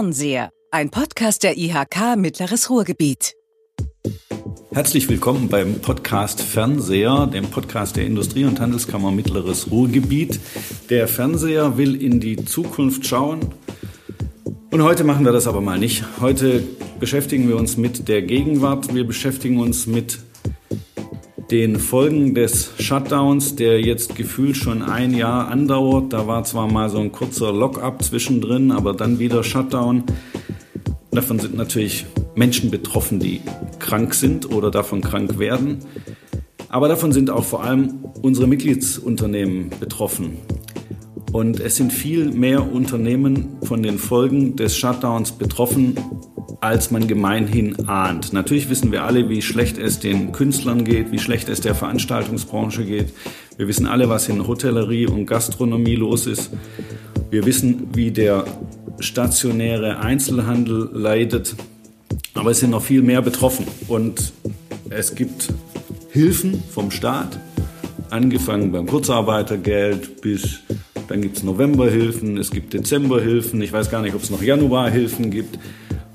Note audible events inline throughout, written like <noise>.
Fernseher, ein Podcast der IHK Mittleres Ruhrgebiet. Herzlich willkommen beim Podcast Fernseher, dem Podcast der Industrie- und Handelskammer Mittleres Ruhrgebiet. Der Fernseher will in die Zukunft schauen. Und heute machen wir das aber mal nicht. Heute beschäftigen wir uns mit der Gegenwart. Wir beschäftigen uns mit den Folgen des Shutdowns, der jetzt gefühlt schon ein Jahr andauert. Da war zwar mal so ein kurzer Lock-up zwischendrin, aber dann wieder Shutdown. Davon sind natürlich Menschen betroffen, die krank sind oder davon krank werden. Aber davon sind auch vor allem unsere Mitgliedsunternehmen betroffen. Und es sind viel mehr Unternehmen von den Folgen des Shutdowns betroffen, als man gemeinhin ahnt. Natürlich wissen wir alle, wie schlecht es den Künstlern geht, wie schlecht es der Veranstaltungsbranche geht. Wir wissen alle, was in Hotellerie und Gastronomie los ist. Wir wissen, wie der stationäre Einzelhandel leidet. Aber es sind noch viel mehr betroffen. Und es gibt Hilfen vom Staat, angefangen beim Kurzarbeitergeld bis dann gibt es Novemberhilfen, es gibt Dezemberhilfen, ich weiß gar nicht, ob es noch Januarhilfen gibt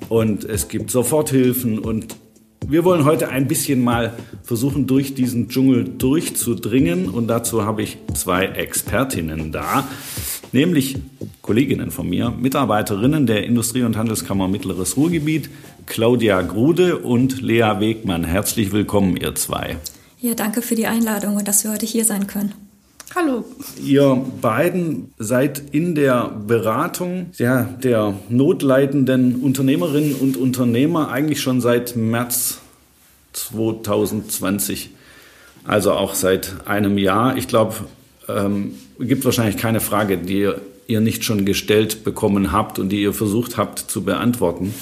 und es gibt Soforthilfen und wir wollen heute ein bisschen mal versuchen, durch diesen Dschungel durchzudringen und dazu habe ich zwei Expertinnen da, nämlich Kolleginnen von mir, Mitarbeiterinnen der Industrie- und Handelskammer Mittleres Ruhrgebiet, Claudia Grude und Lea Wegmann. Herzlich willkommen, ihr zwei. Ja, danke für die Einladung und dass wir heute hier sein können. Hallo. Ihr beiden seid in der Beratung ja, der notleidenden Unternehmerinnen und Unternehmer eigentlich schon seit März 2020. Also auch seit einem Jahr. Ich glaube, ähm, gibt wahrscheinlich keine Frage, die ihr nicht schon gestellt bekommen habt und die ihr versucht habt zu beantworten.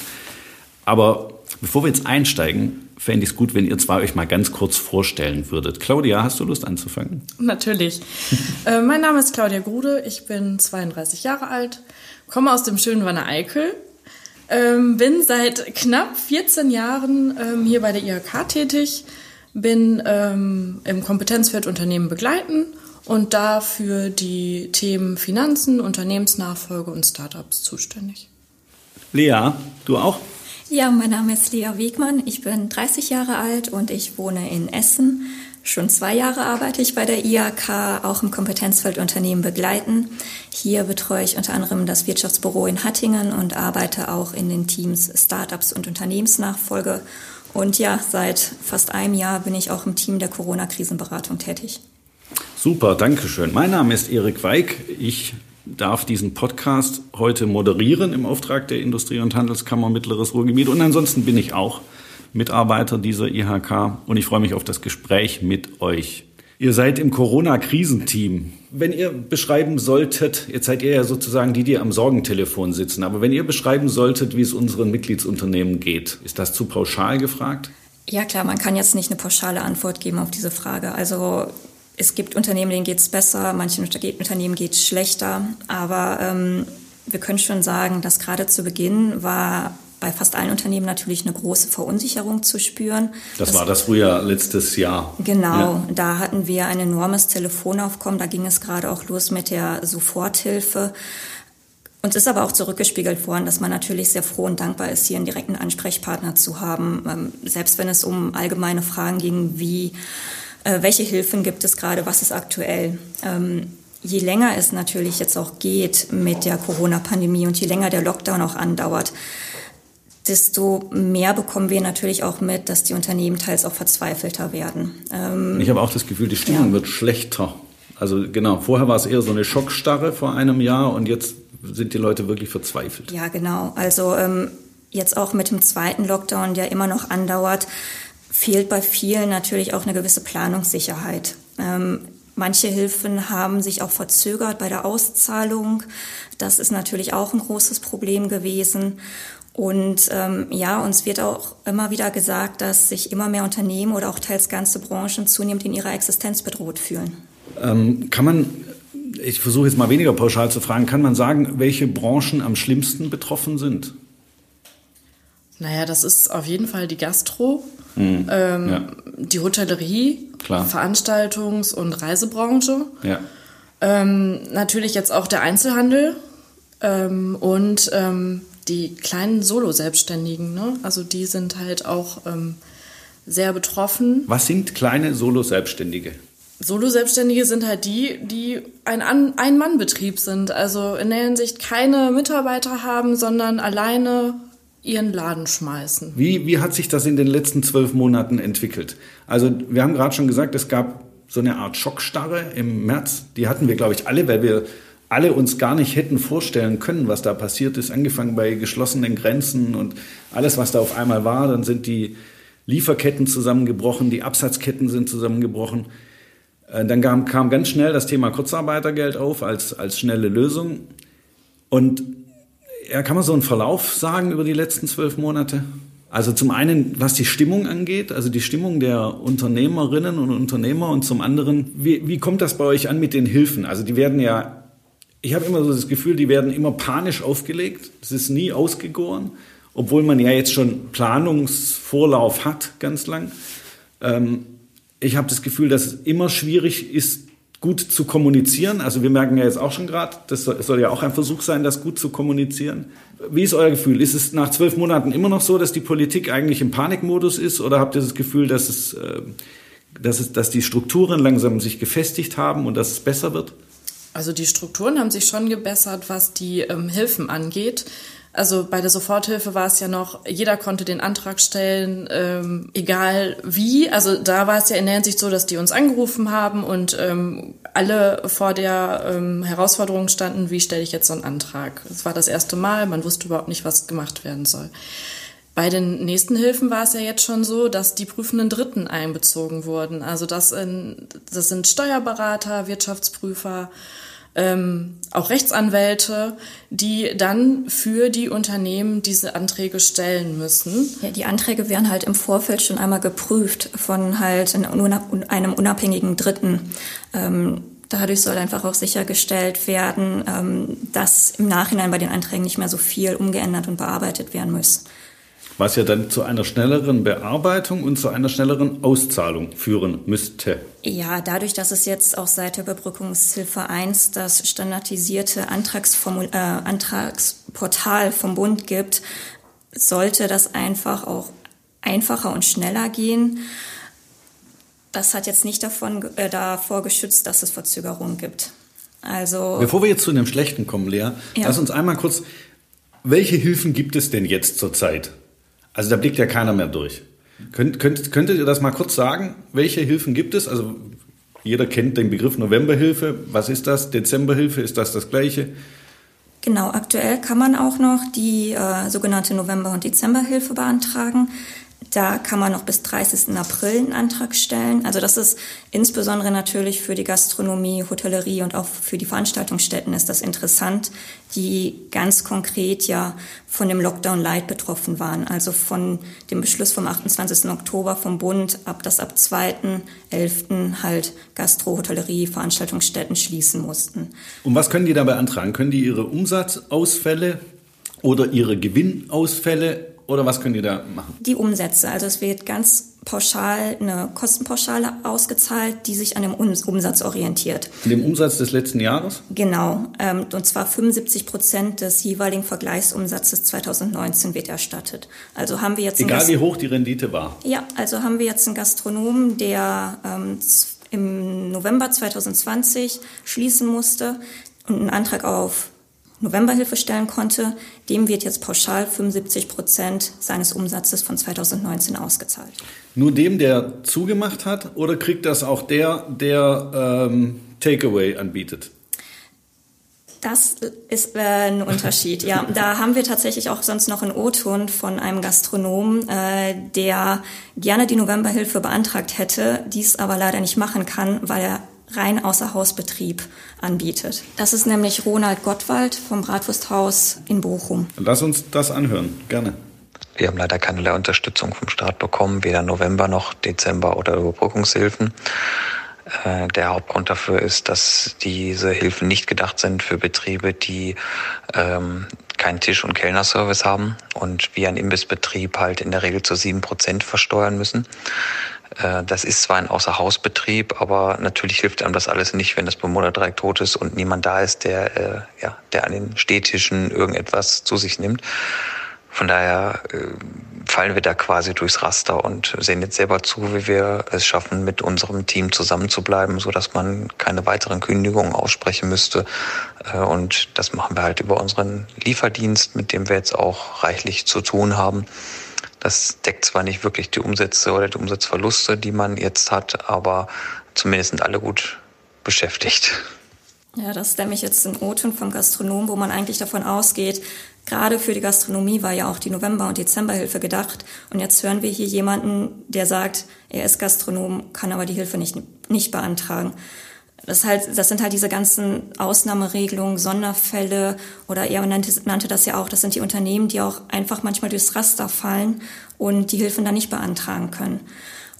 Aber bevor wir jetzt einsteigen, fände ich es gut, wenn ihr zwei euch mal ganz kurz vorstellen würdet. Claudia, hast du Lust anzufangen? Natürlich. <laughs> äh, mein Name ist Claudia Grude, ich bin 32 Jahre alt, komme aus dem schönen Wanne Eickel, ähm, bin seit knapp 14 Jahren ähm, hier bei der IHK tätig, bin ähm, im Kompetenzfeld Unternehmen begleiten und dafür die Themen Finanzen, Unternehmensnachfolge und Startups zuständig. Lea, du auch? Ja, mein Name ist Lea Wegmann. Ich bin 30 Jahre alt und ich wohne in Essen. Schon zwei Jahre arbeite ich bei der IAK, auch im Kompetenzfeld Unternehmen begleiten. Hier betreue ich unter anderem das Wirtschaftsbüro in Hattingen und arbeite auch in den Teams Startups und Unternehmensnachfolge. Und ja, seit fast einem Jahr bin ich auch im Team der Corona-Krisenberatung tätig. Super, danke schön. Mein Name ist Erik Weig. Ich darf diesen Podcast heute moderieren im Auftrag der Industrie- und Handelskammer Mittleres Ruhrgebiet. Und ansonsten bin ich auch Mitarbeiter dieser IHK und ich freue mich auf das Gespräch mit euch. Ihr seid im Corona-Krisenteam. Wenn ihr beschreiben solltet, jetzt seid ihr ja sozusagen die, die am Sorgentelefon sitzen, aber wenn ihr beschreiben solltet, wie es unseren Mitgliedsunternehmen geht, ist das zu pauschal gefragt? Ja klar, man kann jetzt nicht eine pauschale Antwort geben auf diese Frage. Also es gibt Unternehmen, denen geht es besser, manchen Unternehmen geht es schlechter. Aber ähm, wir können schon sagen, dass gerade zu Beginn war bei fast allen Unternehmen natürlich eine große Verunsicherung zu spüren. Das, das war das Frühjahr letztes Jahr. Genau, ja. da hatten wir ein enormes Telefonaufkommen. Da ging es gerade auch los mit der Soforthilfe. Uns ist aber auch zurückgespiegelt worden, dass man natürlich sehr froh und dankbar ist, hier einen direkten Ansprechpartner zu haben. Ähm, selbst wenn es um allgemeine Fragen ging, wie äh, welche Hilfen gibt es gerade, was ist aktuell. Ähm, je länger es natürlich jetzt auch geht mit der Corona-Pandemie und je länger der Lockdown auch andauert, desto mehr bekommen wir natürlich auch mit, dass die Unternehmen teils auch verzweifelter werden. Ähm, ich habe auch das Gefühl, die Stimmung ja. wird schlechter. Also genau, vorher war es eher so eine Schockstarre vor einem Jahr und jetzt sind die Leute wirklich verzweifelt. Ja, genau. Also ähm, jetzt auch mit dem zweiten Lockdown, der immer noch andauert, fehlt bei vielen natürlich auch eine gewisse Planungssicherheit. Ähm, manche Hilfen haben sich auch verzögert bei der Auszahlung. Das ist natürlich auch ein großes Problem gewesen. Und ähm, ja, uns wird auch immer wieder gesagt, dass sich immer mehr Unternehmen oder auch teils ganze Branchen zunehmend in ihrer Existenz bedroht fühlen. Ähm, kann man, ich versuche jetzt mal weniger pauschal zu fragen, kann man sagen, welche Branchen am schlimmsten betroffen sind? Naja, das ist auf jeden Fall die Gastro, mhm. ähm, ja. die Hotellerie, Klar. Veranstaltungs- und Reisebranche. Ja. Ähm, natürlich jetzt auch der Einzelhandel ähm, und ähm, die kleinen Solo-Selbstständigen, ne? also die sind halt auch ähm, sehr betroffen. Was sind kleine Solo-Selbstständige? Solo-Selbstständige sind halt die, die ein Ein-Mann-Betrieb sind. Also in der Hinsicht keine Mitarbeiter haben, sondern alleine ihren Laden schmeißen. Wie, wie hat sich das in den letzten zwölf Monaten entwickelt? Also wir haben gerade schon gesagt, es gab so eine Art Schockstarre im März. Die hatten wir, glaube ich, alle, weil wir alle uns gar nicht hätten vorstellen können, was da passiert ist. Angefangen bei geschlossenen Grenzen und alles, was da auf einmal war. Dann sind die Lieferketten zusammengebrochen, die Absatzketten sind zusammengebrochen. Äh, dann kam, kam ganz schnell das Thema Kurzarbeitergeld auf als, als schnelle Lösung. Und ja, kann man so einen Verlauf sagen über die letzten zwölf Monate? Also zum einen, was die Stimmung angeht, also die Stimmung der Unternehmerinnen und Unternehmer und zum anderen, wie, wie kommt das bei euch an mit den Hilfen? Also die werden ja, ich habe immer so das Gefühl, die werden immer panisch aufgelegt. Es ist nie ausgegoren, obwohl man ja jetzt schon Planungsvorlauf hat, ganz lang. Ähm, ich habe das Gefühl, dass es immer schwierig ist, gut zu kommunizieren. Also wir merken ja jetzt auch schon gerade, das soll ja auch ein Versuch sein, das gut zu kommunizieren. Wie ist euer Gefühl? Ist es nach zwölf Monaten immer noch so, dass die Politik eigentlich im Panikmodus ist oder habt ihr das Gefühl, dass es, äh, dass es, dass die Strukturen langsam sich gefestigt haben und dass es besser wird? Also die Strukturen haben sich schon gebessert, was die ähm, Hilfen angeht. Also bei der Soforthilfe war es ja noch, jeder konnte den Antrag stellen, ähm, egal wie. Also da war es ja in der Hinsicht so, dass die uns angerufen haben und ähm, alle vor der ähm, Herausforderung standen, wie stelle ich jetzt so einen Antrag. Es war das erste Mal, man wusste überhaupt nicht, was gemacht werden soll. Bei den nächsten Hilfen war es ja jetzt schon so, dass die prüfenden Dritten einbezogen wurden. Also das, in, das sind Steuerberater, Wirtschaftsprüfer, ähm, auch Rechtsanwälte, die dann für die Unternehmen diese Anträge stellen müssen. Ja, die Anträge werden halt im Vorfeld schon einmal geprüft von halt einem unabhängigen Dritten. Ähm, dadurch soll einfach auch sichergestellt werden, ähm, dass im Nachhinein bei den Anträgen nicht mehr so viel umgeändert und bearbeitet werden muss was ja dann zu einer schnelleren Bearbeitung und zu einer schnelleren Auszahlung führen müsste. Ja, dadurch, dass es jetzt auch seit der Überbrückungshilfe 1 das standardisierte äh, Antragsportal vom Bund gibt, sollte das einfach auch einfacher und schneller gehen. Das hat jetzt nicht davon, äh, davor geschützt, dass es Verzögerungen gibt. Also Bevor wir jetzt zu dem Schlechten kommen, Lea, ja. lass uns einmal kurz, welche Hilfen gibt es denn jetzt zurzeit? Also da blickt ja keiner mehr durch. Könnt, könnt, könntet ihr das mal kurz sagen? Welche Hilfen gibt es? Also jeder kennt den Begriff Novemberhilfe. Was ist das? Dezemberhilfe, ist das das gleiche? Genau, aktuell kann man auch noch die äh, sogenannte November- und Dezemberhilfe beantragen. Da kann man noch bis 30. April einen Antrag stellen. Also das ist insbesondere natürlich für die Gastronomie, Hotellerie und auch für die Veranstaltungsstätten ist das interessant, die ganz konkret ja von dem Lockdown Light betroffen waren. Also von dem Beschluss vom 28. Oktober vom Bund ab, dass ab 2.11. halt Gastro, Hotellerie, Veranstaltungsstätten schließen mussten. Und was können die da beantragen? Können die ihre Umsatzausfälle oder ihre Gewinnausfälle oder was können die da machen? Die Umsätze. Also es wird ganz pauschal eine Kostenpauschale ausgezahlt, die sich an dem Umsatz orientiert. An dem Umsatz des letzten Jahres? Genau. Ähm, und zwar 75 Prozent des jeweiligen Vergleichsumsatzes 2019 wird erstattet. Also haben wir jetzt egal wie hoch die Rendite war. Ja, also haben wir jetzt einen Gastronomen, der ähm, im November 2020 schließen musste und einen Antrag auf Novemberhilfe stellen konnte, dem wird jetzt pauschal 75 Prozent seines Umsatzes von 2019 ausgezahlt. Nur dem, der zugemacht hat, oder kriegt das auch der, der ähm, Takeaway anbietet? Das ist äh, ein <laughs> Unterschied, ja. Da haben wir tatsächlich auch sonst noch einen O-Ton von einem Gastronomen, äh, der gerne die Novemberhilfe beantragt hätte, dies aber leider nicht machen kann, weil er rein Außerhausbetrieb anbietet. Das ist nämlich Ronald Gottwald vom Bratwursthaus in Bochum. Lass uns das anhören, gerne. Wir haben leider keinerlei Unterstützung vom Staat bekommen, weder November noch Dezember oder Überbrückungshilfen. Äh, der Hauptgrund dafür ist, dass diese Hilfen nicht gedacht sind für Betriebe, die ähm, keinen Tisch- und Kellnerservice haben und wie ein Imbissbetrieb halt in der Regel zu sieben Prozent versteuern müssen. Äh, das ist zwar ein Außerhausbetrieb, aber natürlich hilft einem das alles nicht, wenn das Bewohnerdreieck tot ist und niemand da ist, der, äh, ja, der an den Städtischen irgendetwas zu sich nimmt. Von daher äh, fallen wir da quasi durchs Raster und sehen jetzt selber zu, wie wir es schaffen, mit unserem Team zusammenzubleiben, so dass man keine weiteren Kündigungen aussprechen müsste. Äh, und das machen wir halt über unseren Lieferdienst, mit dem wir jetzt auch reichlich zu tun haben. Das deckt zwar nicht wirklich die Umsätze oder die Umsatzverluste, die man jetzt hat, aber zumindest sind alle gut beschäftigt. Ja, das ist nämlich jetzt ein O-Ton vom Gastronom, wo man eigentlich davon ausgeht, gerade für die Gastronomie war ja auch die November- und Dezemberhilfe gedacht. Und jetzt hören wir hier jemanden, der sagt, er ist Gastronom, kann aber die Hilfe nicht, nicht beantragen. Das, halt, das sind halt diese ganzen Ausnahmeregelungen, Sonderfälle oder er nannte, nannte das ja auch, das sind die Unternehmen, die auch einfach manchmal durchs Raster fallen und die Hilfen dann nicht beantragen können.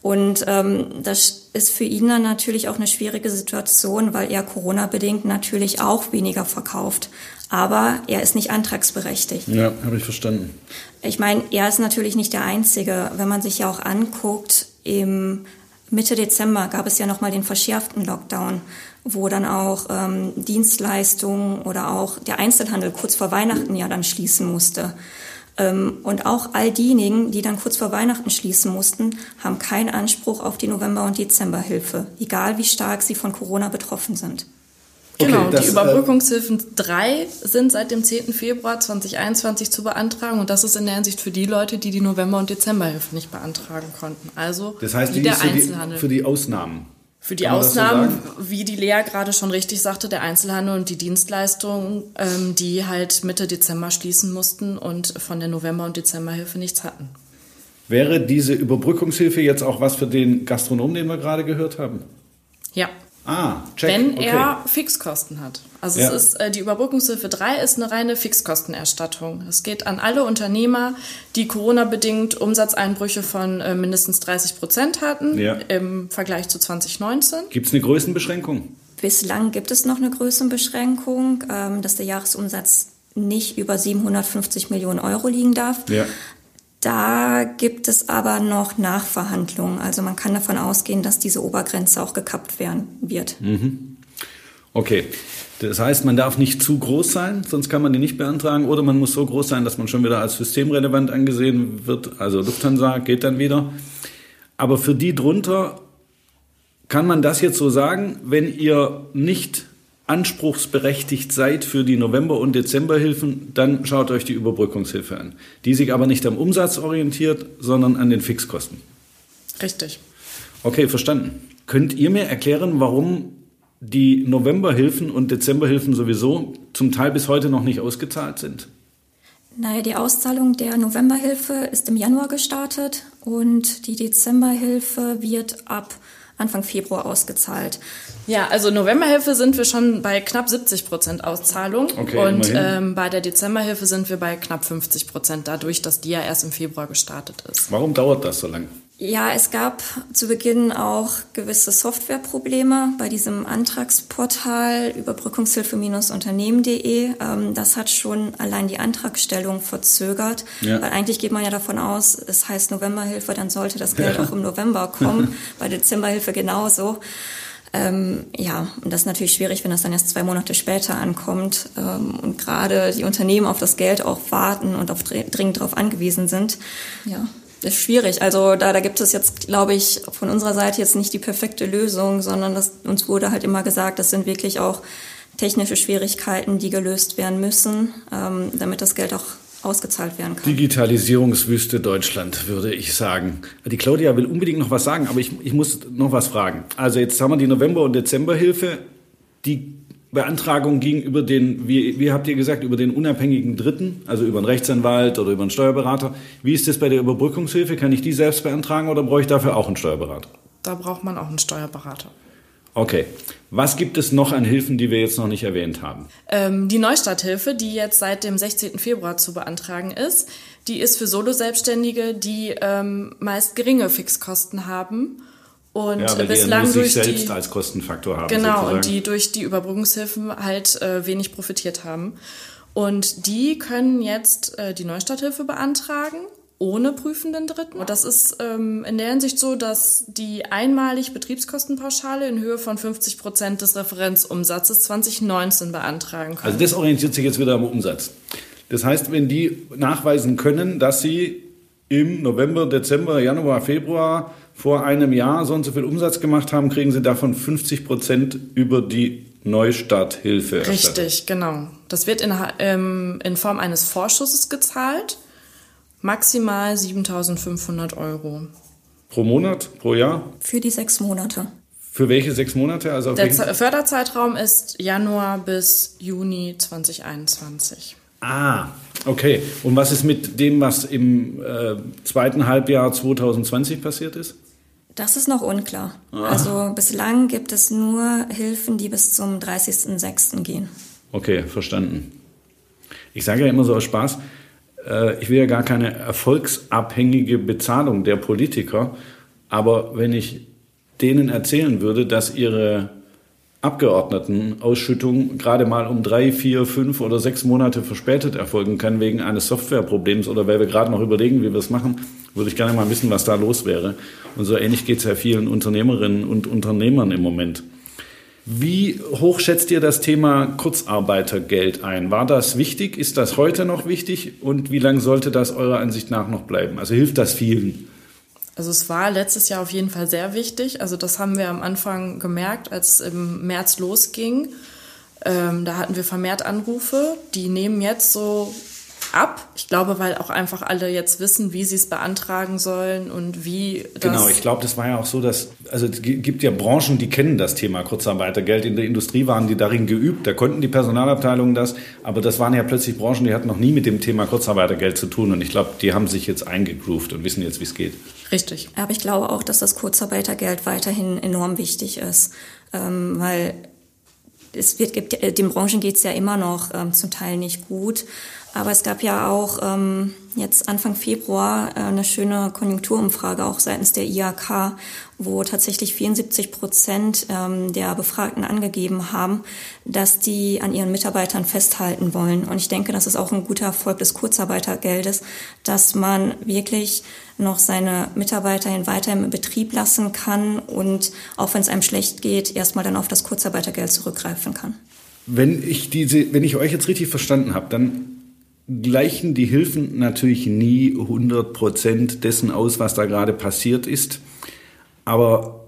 Und ähm, das ist für ihn dann natürlich auch eine schwierige Situation, weil er Corona-bedingt natürlich auch weniger verkauft. Aber er ist nicht antragsberechtigt. Ja, habe ich verstanden. Ich meine, er ist natürlich nicht der Einzige. Wenn man sich ja auch anguckt, im Mitte Dezember gab es ja nochmal den verschärften Lockdown, wo dann auch ähm, Dienstleistungen oder auch der Einzelhandel kurz vor Weihnachten ja dann schließen musste. Ähm, und auch all diejenigen, die dann kurz vor Weihnachten schließen mussten, haben keinen Anspruch auf die November- und Dezemberhilfe, egal wie stark sie von Corona betroffen sind. Genau, das, die äh, Überbrückungshilfen 3 sind seit dem 10. Februar 2021 zu beantragen und das ist in der Hinsicht für die Leute, die die November- und Dezemberhilfe nicht beantragen konnten. Also das heißt, die der Einzelhandel. Für die, für die Ausnahmen. Für die Ausnahmen, so wie die Lea gerade schon richtig sagte, der Einzelhandel und die Dienstleistungen, ähm, die halt Mitte Dezember schließen mussten und von der November- und Dezemberhilfe nichts hatten. Wäre diese Überbrückungshilfe jetzt auch was für den Gastronomen, den wir gerade gehört haben? Ja. Ah, check. Wenn okay. er Fixkosten hat. Also ja. es ist, äh, die Überbrückungshilfe 3 ist eine reine Fixkostenerstattung. Es geht an alle Unternehmer, die Corona-bedingt Umsatzeinbrüche von äh, mindestens 30 Prozent hatten ja. im Vergleich zu 2019. Gibt es eine Größenbeschränkung? Bislang gibt es noch eine Größenbeschränkung, ähm, dass der Jahresumsatz nicht über 750 Millionen Euro liegen darf. Ja. Da gibt es aber noch Nachverhandlungen. Also man kann davon ausgehen, dass diese Obergrenze auch gekappt werden wird. Mhm. Okay. Das heißt, man darf nicht zu groß sein, sonst kann man die nicht beantragen. Oder man muss so groß sein, dass man schon wieder als systemrelevant angesehen wird. Also Lufthansa geht dann wieder. Aber für die drunter kann man das jetzt so sagen, wenn ihr nicht anspruchsberechtigt seid für die November- und Dezemberhilfen, dann schaut euch die Überbrückungshilfe an, die sich aber nicht am Umsatz orientiert, sondern an den Fixkosten. Richtig. Okay, verstanden. Könnt ihr mir erklären, warum die Novemberhilfen und Dezemberhilfen sowieso zum Teil bis heute noch nicht ausgezahlt sind? Naja, die Auszahlung der Novemberhilfe ist im Januar gestartet und die Dezemberhilfe wird ab Anfang Februar ausgezahlt. Ja, also Novemberhilfe sind wir schon bei knapp 70 Prozent Auszahlung okay, und ähm, bei der Dezemberhilfe sind wir bei knapp 50 Prozent, dadurch, dass die ja erst im Februar gestartet ist. Warum dauert das so lange? Ja, es gab zu Beginn auch gewisse Softwareprobleme bei diesem Antragsportal Überbrückungshilfe-unternehmen.de. Ähm, das hat schon allein die Antragstellung verzögert, ja. weil eigentlich geht man ja davon aus, es heißt Novemberhilfe, dann sollte das Geld ja. auch im November kommen, <laughs> bei Dezemberhilfe genauso. Ähm, ja, und das ist natürlich schwierig, wenn das dann erst zwei Monate später ankommt ähm, und gerade die Unternehmen auf das Geld auch warten und auf, dringend darauf angewiesen sind. Ja ist schwierig. Also da, da gibt es jetzt, glaube ich, von unserer Seite jetzt nicht die perfekte Lösung, sondern das, uns wurde halt immer gesagt, das sind wirklich auch technische Schwierigkeiten, die gelöst werden müssen, ähm, damit das Geld auch ausgezahlt werden kann. Digitalisierungswüste Deutschland, würde ich sagen. Die Claudia will unbedingt noch was sagen, aber ich, ich muss noch was fragen. Also jetzt haben wir die November- und Dezemberhilfe. Die Beantragung ging über den, wie, wie habt ihr gesagt, über den unabhängigen Dritten, also über einen Rechtsanwalt oder über einen Steuerberater. Wie ist das bei der Überbrückungshilfe? Kann ich die selbst beantragen oder brauche ich dafür auch einen Steuerberater? Da braucht man auch einen Steuerberater. Okay. Was gibt es noch an Hilfen, die wir jetzt noch nicht erwähnt haben? Ähm, die Neustarthilfe, die jetzt seit dem 16. Februar zu beantragen ist, die ist für Solo-Selbstständige, die ähm, meist geringe Fixkosten haben und ja, weil bislang die durch selbst die, als Kostenfaktor haben. Genau, sozusagen. und die durch die Überbrückungshilfen halt äh, wenig profitiert haben. Und die können jetzt äh, die Neustarthilfe beantragen ohne prüfenden Dritten. Das ist ähm, in der Hinsicht so, dass die einmalig Betriebskostenpauschale in Höhe von 50 Prozent des Referenzumsatzes 2019 beantragen können. Also das orientiert sich jetzt wieder am Umsatz. Das heißt, wenn die nachweisen können, dass sie im November, Dezember, Januar, Februar vor einem Jahr so und so viel Umsatz gemacht haben, kriegen sie davon 50 Prozent über die Neustarthilfe. Richtig, genau. Das wird in, ähm, in Form eines Vorschusses gezahlt. Maximal 7500 Euro. Pro Monat, pro Jahr? Für die sechs Monate. Für welche sechs Monate? Also Der Förderzeitraum ist Januar bis Juni 2021. Ah, okay. Und was ist mit dem, was im äh, zweiten Halbjahr 2020 passiert ist? Das ist noch unklar. Ah. Also bislang gibt es nur Hilfen, die bis zum 30.06. gehen. Okay, verstanden. Ich sage ja immer so aus Spaß, äh, ich will ja gar keine erfolgsabhängige Bezahlung der Politiker, aber wenn ich denen erzählen würde, dass ihre Abgeordnetenausschüttung gerade mal um drei, vier, fünf oder sechs Monate verspätet erfolgen kann wegen eines Softwareproblems oder weil wir gerade noch überlegen, wie wir es machen, würde ich gerne mal wissen, was da los wäre. Und so ähnlich geht es ja vielen Unternehmerinnen und Unternehmern im Moment. Wie hoch schätzt ihr das Thema Kurzarbeitergeld ein? War das wichtig? Ist das heute noch wichtig? Und wie lange sollte das eurer Ansicht nach noch bleiben? Also hilft das vielen? Also es war letztes Jahr auf jeden Fall sehr wichtig. Also das haben wir am Anfang gemerkt, als es im März losging. Ähm, da hatten wir vermehrt Anrufe. Die nehmen jetzt so ab. Ich glaube, weil auch einfach alle jetzt wissen, wie sie es beantragen sollen und wie das Genau, ich glaube, das war ja auch so, dass, also es gibt ja Branchen, die kennen das Thema Kurzarbeitergeld. In der Industrie waren die darin geübt, da konnten die Personalabteilungen das, aber das waren ja plötzlich Branchen, die hatten noch nie mit dem Thema Kurzarbeitergeld zu tun und ich glaube, die haben sich jetzt eingegroovt und wissen jetzt, wie es geht. Richtig. Aber ich glaube auch, dass das Kurzarbeitergeld weiterhin enorm wichtig ist, ähm, weil es wird, gibt, den Branchen geht es ja immer noch ähm, zum Teil nicht gut. Aber es gab ja auch ähm, jetzt Anfang Februar äh, eine schöne Konjunkturumfrage auch seitens der IAK, wo tatsächlich 74 Prozent ähm, der Befragten angegeben haben, dass die an ihren Mitarbeitern festhalten wollen. Und ich denke, das ist auch ein guter Erfolg des Kurzarbeitergeldes, dass man wirklich noch seine Mitarbeiter weiter im Betrieb lassen kann und auch wenn es einem schlecht geht, erstmal dann auf das Kurzarbeitergeld zurückgreifen kann. Wenn ich diese, wenn ich euch jetzt richtig verstanden habe, dann gleichen die Hilfen natürlich nie 100 Prozent dessen aus, was da gerade passiert ist. Aber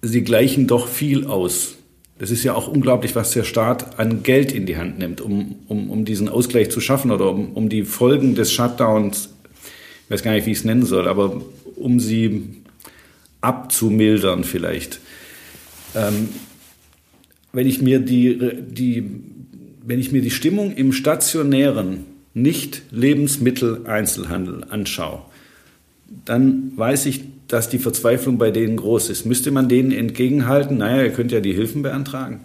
sie gleichen doch viel aus. Das ist ja auch unglaublich, was der Staat an Geld in die Hand nimmt, um, um, um diesen Ausgleich zu schaffen oder um, um die Folgen des Shutdowns, ich weiß gar nicht, wie ich es nennen soll, aber um sie abzumildern vielleicht. Ähm, wenn ich mir die, die, wenn ich mir die Stimmung im stationären nicht Lebensmitteleinzelhandel anschaue, dann weiß ich, dass die Verzweiflung bei denen groß ist. Müsste man denen entgegenhalten, naja, ihr könnt ja die Hilfen beantragen?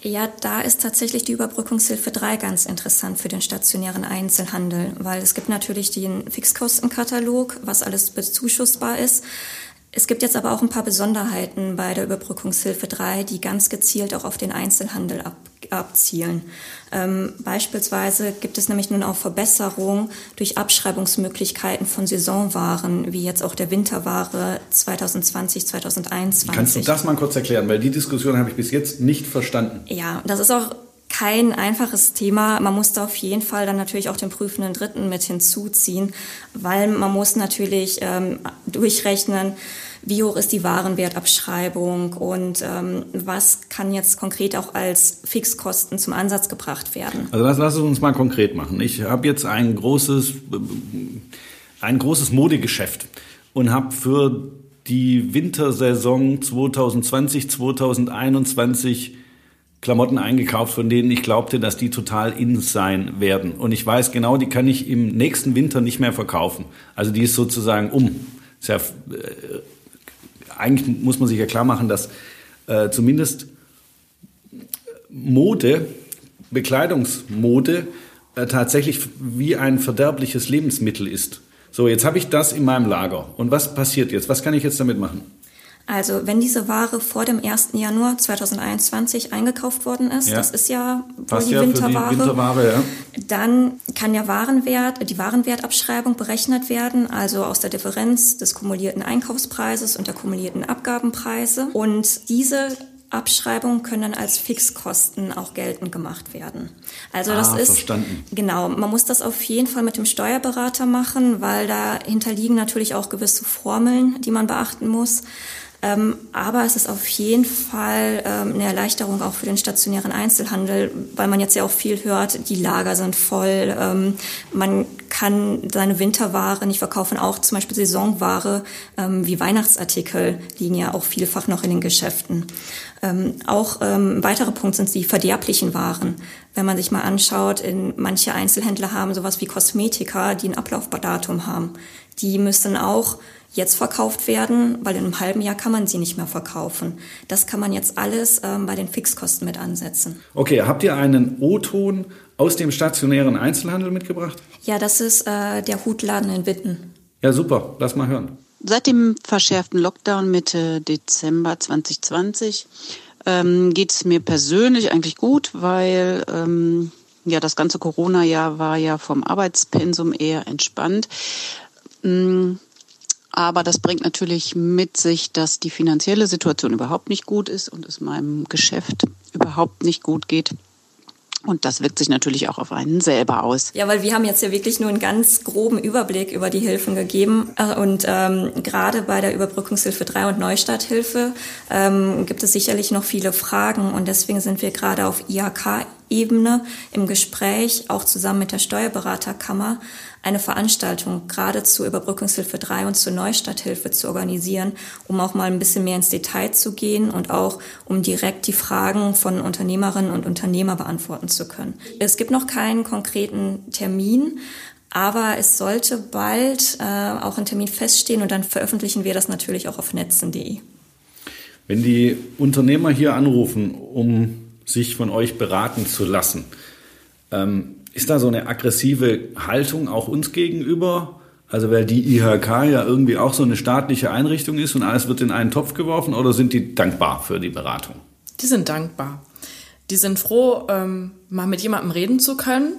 Ja, da ist tatsächlich die Überbrückungshilfe 3 ganz interessant für den stationären Einzelhandel, weil es gibt natürlich den Fixkostenkatalog, was alles bezuschussbar ist. Es gibt jetzt aber auch ein paar Besonderheiten bei der Überbrückungshilfe 3, die ganz gezielt auch auf den Einzelhandel ab, abzielen. Ähm, beispielsweise gibt es nämlich nun auch Verbesserungen durch Abschreibungsmöglichkeiten von Saisonwaren, wie jetzt auch der Winterware 2020, 2021. Kannst du das mal kurz erklären? Weil die Diskussion habe ich bis jetzt nicht verstanden. Ja, das ist auch kein einfaches Thema. Man muss da auf jeden Fall dann natürlich auch den prüfenden Dritten mit hinzuziehen, weil man muss natürlich ähm, durchrechnen, wie hoch ist die Warenwertabschreibung und ähm, was kann jetzt konkret auch als Fixkosten zum Ansatz gebracht werden. Also lass, lass uns mal konkret machen. Ich habe jetzt ein großes, ein großes Modegeschäft und habe für die Wintersaison 2020, 2021 Klamotten eingekauft, von denen ich glaubte, dass die total in sein werden. Und ich weiß genau, die kann ich im nächsten Winter nicht mehr verkaufen. Also die ist sozusagen um. Ist ja, äh, eigentlich muss man sich ja klar machen, dass äh, zumindest Mode, Bekleidungsmode, äh, tatsächlich wie ein verderbliches Lebensmittel ist. So, jetzt habe ich das in meinem Lager. Und was passiert jetzt? Was kann ich jetzt damit machen? Also wenn diese Ware vor dem 1. Januar 2021 eingekauft worden ist, Ja. das ist ja wohl die ja für die Winterware, Winterware, ja. dann kann der Warenwert, die Warenwertabschreibung berechnet werden, also aus der Differenz des kumulierten Einkaufspreises und der kumulierten Abgabenpreise. Und diese Abschreibungen können als Fixkosten auch geltend gemacht werden. Also das Ah, ist verstanden. genau. Man muss das auf jeden Fall mit dem Steuerberater machen, weil dahinter liegen natürlich auch gewisse Formeln, die man beachten muss. Ähm, aber es ist auf jeden Fall ähm, eine Erleichterung auch für den stationären Einzelhandel, weil man jetzt ja auch viel hört, die Lager sind voll, ähm, man kann seine Winterware nicht verkaufen, auch zum Beispiel Saisonware ähm, wie Weihnachtsartikel liegen ja auch vielfach noch in den Geschäften. Ähm, auch ähm, ein weiterer Punkt sind die verderblichen Waren. Wenn man sich mal anschaut, in manche Einzelhändler haben sowas wie Kosmetika, die ein Ablaufdatum haben. Die müssen auch jetzt verkauft werden, weil in einem halben Jahr kann man sie nicht mehr verkaufen. Das kann man jetzt alles ähm, bei den Fixkosten mit ansetzen. Okay, habt ihr einen O-Ton aus dem stationären Einzelhandel mitgebracht? Ja, das ist äh, der Hutladen in Witten. Ja, super. Lass mal hören. Seit dem verschärften Lockdown Mitte Dezember 2020 ähm, geht es mir persönlich eigentlich gut, weil ähm, ja das ganze Corona-Jahr war ja vom Arbeitspensum eher entspannt. Mm, Aber das bringt natürlich mit sich, dass die finanzielle Situation überhaupt nicht gut ist und es meinem Geschäft überhaupt nicht gut geht. Und das wirkt sich natürlich auch auf einen selber aus. Ja, weil wir haben jetzt ja wirklich nur einen ganz groben Überblick über die Hilfen gegeben. Äh, Und ähm, gerade bei der Überbrückungshilfe 3 und Neustarthilfe ähm, gibt es sicherlich noch viele Fragen. Und deswegen sind wir gerade auf IHK-Ebene im Gespräch, auch zusammen mit der Steuerberaterkammer, eine Veranstaltung gerade zur Überbrückungshilfe 3 und zur Neustarthilfe zu organisieren, um auch mal ein bisschen mehr ins Detail zu gehen und auch um direkt die Fragen von Unternehmerinnen und Unternehmer beantworten zu können. Es gibt noch keinen konkreten Termin, aber es sollte bald äh, auch ein Termin feststehen und dann veröffentlichen wir das natürlich auch auf netzen.de. Wenn die Unternehmer hier anrufen, um sich von euch beraten zu lassen, ähm, ist da so eine aggressive Haltung auch uns gegenüber? Also weil die IHK ja irgendwie auch so eine staatliche Einrichtung ist und alles wird in einen Topf geworfen oder sind die dankbar für die Beratung? Die sind dankbar. Die sind froh, ähm, mal mit jemandem reden zu können.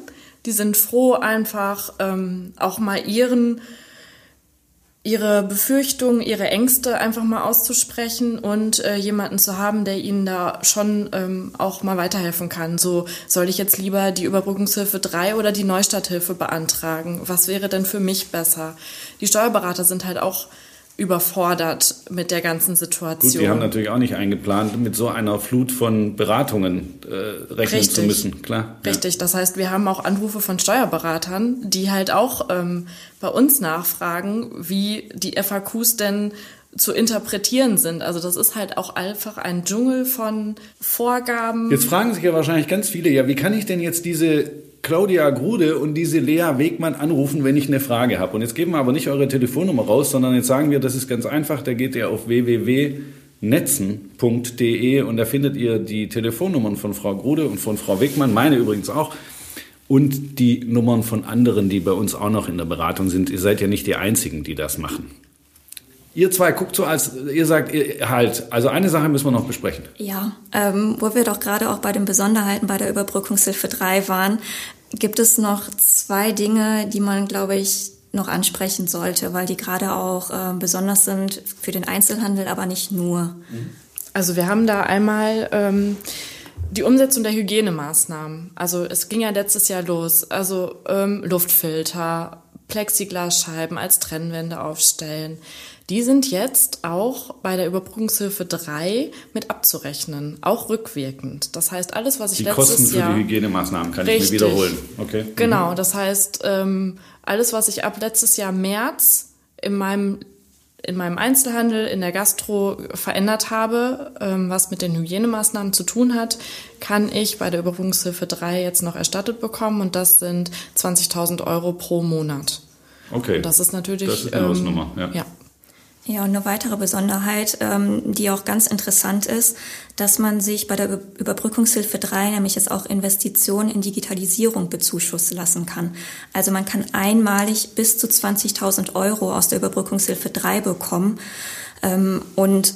Die sind froh, einfach ähm, auch mal ihren ihre Befürchtungen, ihre Ängste einfach mal auszusprechen und äh, jemanden zu haben, der ihnen da schon ähm, auch mal weiterhelfen kann. So soll ich jetzt lieber die Überbrückungshilfe 3 oder die Neustarthilfe beantragen? Was wäre denn für mich besser? Die Steuerberater sind halt auch überfordert mit der ganzen Situation. Gut, die haben natürlich auch nicht eingeplant, mit so einer Flut von Beratungen äh, rechnen Richtig. zu müssen, klar. Richtig, das heißt, wir haben auch Anrufe von Steuerberatern, die halt auch ähm, bei uns nachfragen, wie die FAQs denn zu interpretieren sind. Also das ist halt auch einfach ein Dschungel von Vorgaben. Jetzt fragen sich ja wahrscheinlich ganz viele, ja, wie kann ich denn jetzt diese Claudia Grude und diese Lea Wegmann anrufen, wenn ich eine Frage habe? Und jetzt geben wir aber nicht eure Telefonnummer raus, sondern jetzt sagen wir, das ist ganz einfach, da geht ihr auf www.netzen.de und da findet ihr die Telefonnummern von Frau Grude und von Frau Wegmann, meine übrigens auch, und die Nummern von anderen, die bei uns auch noch in der Beratung sind. Ihr seid ja nicht die Einzigen, die das machen. Ihr zwei guckt so, als ihr sagt, ihr, halt, also eine Sache müssen wir noch besprechen. Ja, ähm, wo wir doch gerade auch bei den Besonderheiten bei der Überbrückungshilfe 3 waren, gibt es noch zwei Dinge, die man, glaube ich, noch ansprechen sollte, weil die gerade auch äh, besonders sind für den Einzelhandel, aber nicht nur. Also wir haben da einmal ähm, die Umsetzung der Hygienemaßnahmen. Also es ging ja letztes Jahr los. Also ähm, Luftfilter, Plexiglasscheiben als Trennwände aufstellen. Die sind jetzt auch bei der Überbrückungshilfe 3 mit abzurechnen, auch rückwirkend. Das heißt, alles, was ich Die letztes Kosten für Jahr die Hygienemaßnahmen kann ich Richtig. mir wiederholen. Okay. Genau, das heißt, ähm, alles, was ich ab letztes Jahr März in meinem, in meinem Einzelhandel, in der Gastro verändert habe, ähm, was mit den Hygienemaßnahmen zu tun hat, kann ich bei der Überbrückungshilfe 3 jetzt noch erstattet bekommen und das sind 20.000 Euro pro Monat. Okay. Und das ist natürlich. Das ist eine ähm, Hausnummer, ja. ja. Ja, und eine weitere Besonderheit, ähm, die auch ganz interessant ist, dass man sich bei der Über- Überbrückungshilfe 3 nämlich jetzt auch Investitionen in Digitalisierung bezuschussen lassen kann. Also man kann einmalig bis zu 20.000 Euro aus der Überbrückungshilfe 3 bekommen. Ähm, und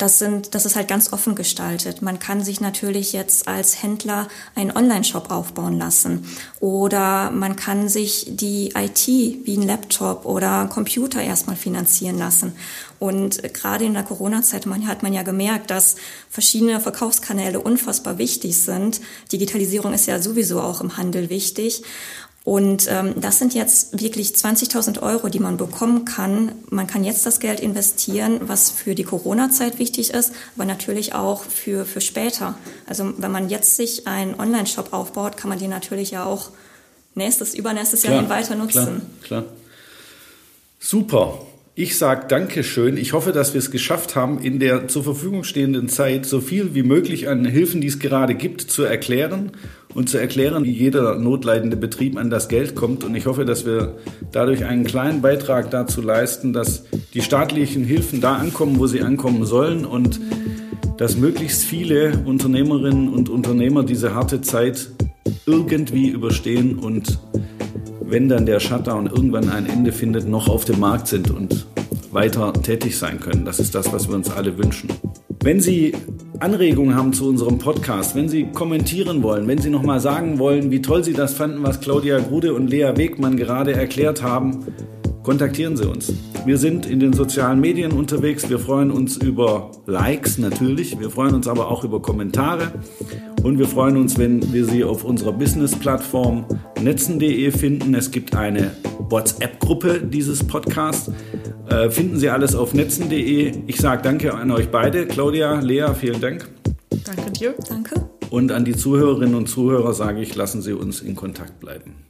das sind, das ist halt ganz offen gestaltet. Man kann sich natürlich jetzt als Händler einen Online-Shop aufbauen lassen oder man kann sich die IT wie ein Laptop oder Computer erstmal finanzieren lassen. Und gerade in der Corona-Zeit hat man ja gemerkt, dass verschiedene Verkaufskanäle unfassbar wichtig sind. Digitalisierung ist ja sowieso auch im Handel wichtig. Und ähm, das sind jetzt wirklich 20.000 Euro, die man bekommen kann. Man kann jetzt das Geld investieren, was für die Corona-Zeit wichtig ist, aber natürlich auch für, für später. Also wenn man jetzt sich einen Online-Shop aufbaut, kann man den natürlich ja auch nächstes, übernächstes klar, Jahr weiter nutzen. Klar, klar. Super. Ich sage Dankeschön. Ich hoffe, dass wir es geschafft haben, in der zur Verfügung stehenden Zeit so viel wie möglich an Hilfen, die es gerade gibt, zu erklären und zu erklären, wie jeder notleidende Betrieb an das Geld kommt. Und ich hoffe, dass wir dadurch einen kleinen Beitrag dazu leisten, dass die staatlichen Hilfen da ankommen, wo sie ankommen sollen und dass möglichst viele Unternehmerinnen und Unternehmer diese harte Zeit irgendwie überstehen und wenn dann der Shutdown irgendwann ein Ende findet, noch auf dem Markt sind und weiter tätig sein können. Das ist das, was wir uns alle wünschen. Wenn Sie Anregungen haben zu unserem Podcast, wenn Sie kommentieren wollen, wenn Sie nochmal sagen wollen, wie toll Sie das fanden, was Claudia Grude und Lea Wegmann gerade erklärt haben, kontaktieren Sie uns. Wir sind in den sozialen Medien unterwegs. Wir freuen uns über Likes natürlich. Wir freuen uns aber auch über Kommentare. Und wir freuen uns, wenn wir Sie auf unserer Business-Plattform netzen.de finden. Es gibt eine WhatsApp-Gruppe dieses Podcasts. Äh, finden Sie alles auf netzen.de. Ich sage danke an euch beide. Claudia, Lea, vielen Dank. Danke dir. Danke. Und an die Zuhörerinnen und Zuhörer sage ich, lassen Sie uns in Kontakt bleiben.